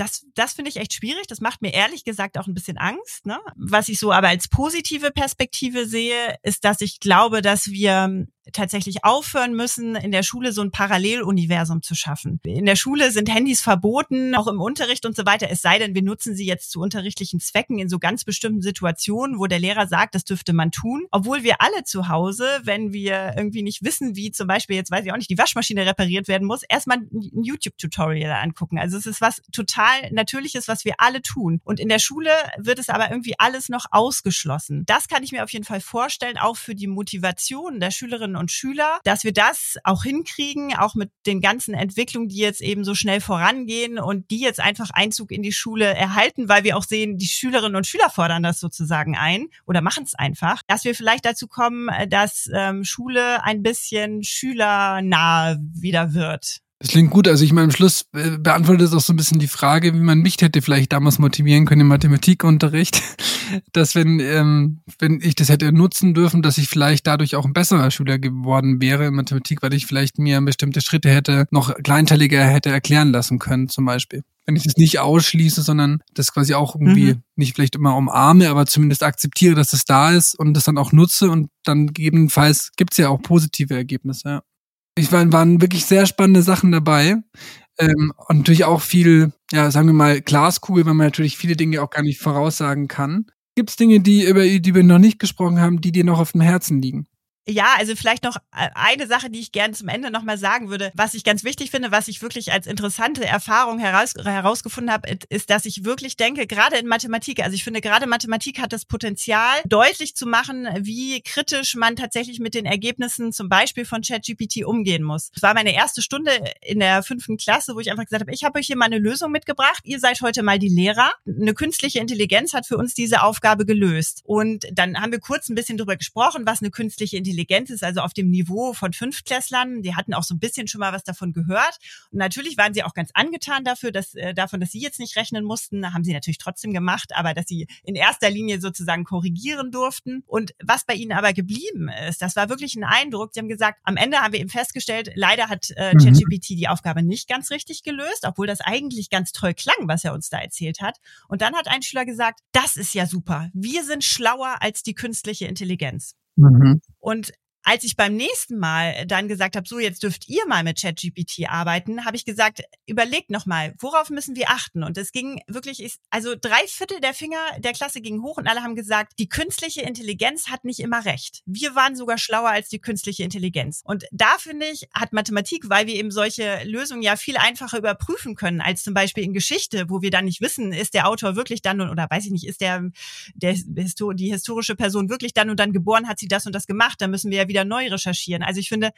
das, das finde ich echt schwierig. Das macht mir ehrlich gesagt auch ein bisschen Angst. Ne? Was ich so aber als positive Perspektive sehe, ist, dass ich glaube, dass wir tatsächlich aufhören müssen, in der Schule so ein Paralleluniversum zu schaffen. In der Schule sind Handys verboten, auch im Unterricht und so weiter. Es sei denn, wir nutzen sie jetzt zu unterrichtlichen Zwecken in so ganz bestimmten Situationen, wo der Lehrer sagt, das dürfte man tun. Obwohl wir alle zu Hause, wenn wir irgendwie nicht wissen, wie zum Beispiel, jetzt weiß ich auch nicht, die Waschmaschine repariert werden muss, erstmal ein YouTube-Tutorial angucken. Also es ist was total Natürliches, was wir alle tun. Und in der Schule wird es aber irgendwie alles noch ausgeschlossen. Das kann ich mir auf jeden Fall vorstellen, auch für die Motivation der Schülerinnen und Schüler, dass wir das auch hinkriegen, auch mit den ganzen Entwicklungen, die jetzt eben so schnell vorangehen und die jetzt einfach Einzug in die Schule erhalten, weil wir auch sehen, die Schülerinnen und Schüler fordern das sozusagen ein oder machen es einfach, dass wir vielleicht dazu kommen, dass ähm, Schule ein bisschen schülernah wieder wird. Das klingt gut. Also ich meine, am Schluss äh, beantwortet es auch so ein bisschen die Frage, wie man mich hätte vielleicht damals motivieren können im Mathematikunterricht, [laughs] dass wenn, ähm, wenn ich das hätte nutzen dürfen, dass ich vielleicht dadurch auch ein besserer Schüler geworden wäre in Mathematik, weil ich vielleicht mir bestimmte Schritte hätte, noch kleinteiliger hätte erklären lassen können zum Beispiel. Wenn ich das nicht ausschließe, sondern das quasi auch irgendwie mhm. nicht vielleicht immer umarme, aber zumindest akzeptiere, dass es da ist und das dann auch nutze und dann gegebenenfalls gibt's ja auch positive Ergebnisse. Ja. Ich war, waren wirklich sehr spannende Sachen dabei. Ähm, und natürlich auch viel, ja, sagen wir mal, Glaskugel, weil man natürlich viele Dinge auch gar nicht voraussagen kann. Gibt es Dinge, die, über die wir noch nicht gesprochen haben, die dir noch auf dem Herzen liegen? Ja, also vielleicht noch äh, eine Sache, die ich gerne zum Ende nochmal sagen würde, was ich ganz wichtig finde, was ich wirklich als interessante Erfahrung heraus, herausgefunden habe, ist, dass ich wirklich denke, gerade in Mathematik, also ich finde, gerade Mathematik hat das Potenzial, deutlich zu machen, wie kritisch man tatsächlich mit den Ergebnissen zum Beispiel von ChatGPT umgehen muss. Es war meine erste Stunde in der fünften Klasse, wo ich einfach gesagt habe, ich habe euch hier mal eine Lösung mitgebracht, ihr seid heute mal die Lehrer. Eine künstliche Intelligenz hat für uns diese Aufgabe gelöst. Und dann haben wir kurz ein bisschen drüber gesprochen, was eine künstliche Intelligenz Intelligenz ist also auf dem Niveau von Fünftklässlern. Die hatten auch so ein bisschen schon mal was davon gehört. Und natürlich waren sie auch ganz angetan dafür, dass äh, davon, dass sie jetzt nicht rechnen mussten, haben sie natürlich trotzdem gemacht, aber dass sie in erster Linie sozusagen korrigieren durften. Und was bei ihnen aber geblieben ist, das war wirklich ein Eindruck. Sie haben gesagt, am Ende haben wir eben festgestellt, leider hat äh, mhm. ChatGPT die Aufgabe nicht ganz richtig gelöst, obwohl das eigentlich ganz toll klang, was er uns da erzählt hat. Und dann hat ein Schüler gesagt, das ist ja super. Wir sind schlauer als die künstliche Intelligenz. Mhm. Und als ich beim nächsten Mal dann gesagt habe, so jetzt dürft ihr mal mit ChatGPT arbeiten, habe ich gesagt, überlegt noch mal, worauf müssen wir achten? Und es ging wirklich, also drei Viertel der Finger der Klasse gingen hoch und alle haben gesagt, die künstliche Intelligenz hat nicht immer recht. Wir waren sogar schlauer als die künstliche Intelligenz. Und da finde ich, hat Mathematik, weil wir eben solche Lösungen ja viel einfacher überprüfen können als zum Beispiel in Geschichte, wo wir dann nicht wissen, ist der Autor wirklich dann oder weiß ich nicht, ist der, der die historische Person wirklich dann und dann geboren, hat sie das und das gemacht? Da müssen wir ja wieder neu recherchieren. Also ich finde,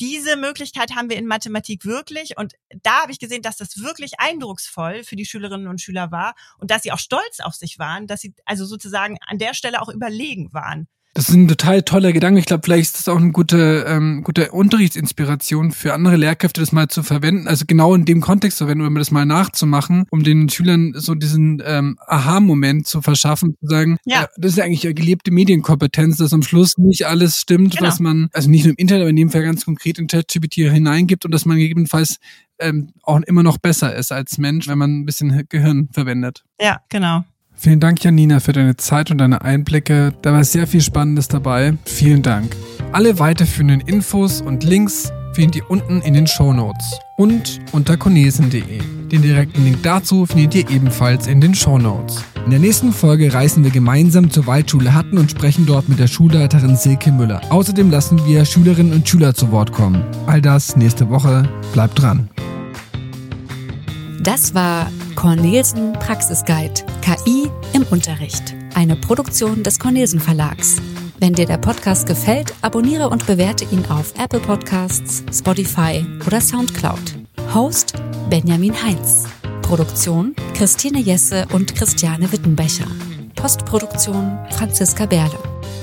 diese Möglichkeit haben wir in Mathematik wirklich. Und da habe ich gesehen, dass das wirklich eindrucksvoll für die Schülerinnen und Schüler war und dass sie auch stolz auf sich waren, dass sie also sozusagen an der Stelle auch überlegen waren. Das ist ein total toller Gedanke. Ich glaube, vielleicht ist das auch eine gute, ähm, gute Unterrichtsinspiration für andere Lehrkräfte, das mal zu verwenden. Also genau in dem Kontext zu verwenden, um das mal nachzumachen, um den Schülern so diesen ähm, Aha-Moment zu verschaffen, zu sagen, ja. Äh, das ist eigentlich eine gelebte Medienkompetenz, dass am Schluss nicht alles stimmt, genau. was man, also nicht nur im Internet, aber in dem Fall ganz konkret in ChatGPT hineingibt und dass man gegebenenfalls ähm, auch immer noch besser ist als Mensch, wenn man ein bisschen Gehirn verwendet. Ja, genau. Vielen Dank, Janina, für deine Zeit und deine Einblicke. Da war sehr viel Spannendes dabei. Vielen Dank. Alle weiterführenden Infos und Links findet ihr unten in den Show Notes und unter konesen.de. Den direkten Link dazu findet ihr ebenfalls in den Show Notes. In der nächsten Folge reisen wir gemeinsam zur Waldschule Hatten und sprechen dort mit der Schulleiterin Silke Müller. Außerdem lassen wir Schülerinnen und Schüler zu Wort kommen. All das nächste Woche. Bleibt dran. Das war Cornelsen Praxisguide KI im Unterricht. Eine Produktion des Cornelsen Verlags. Wenn dir der Podcast gefällt, abonniere und bewerte ihn auf Apple Podcasts, Spotify oder Soundcloud. Host Benjamin Heinz. Produktion Christine Jesse und Christiane Wittenbecher. Postproduktion Franziska Berle.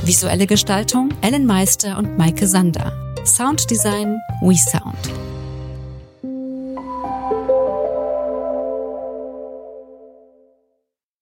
Visuelle Gestaltung Ellen Meister und Maike Sander. Sounddesign WeSound.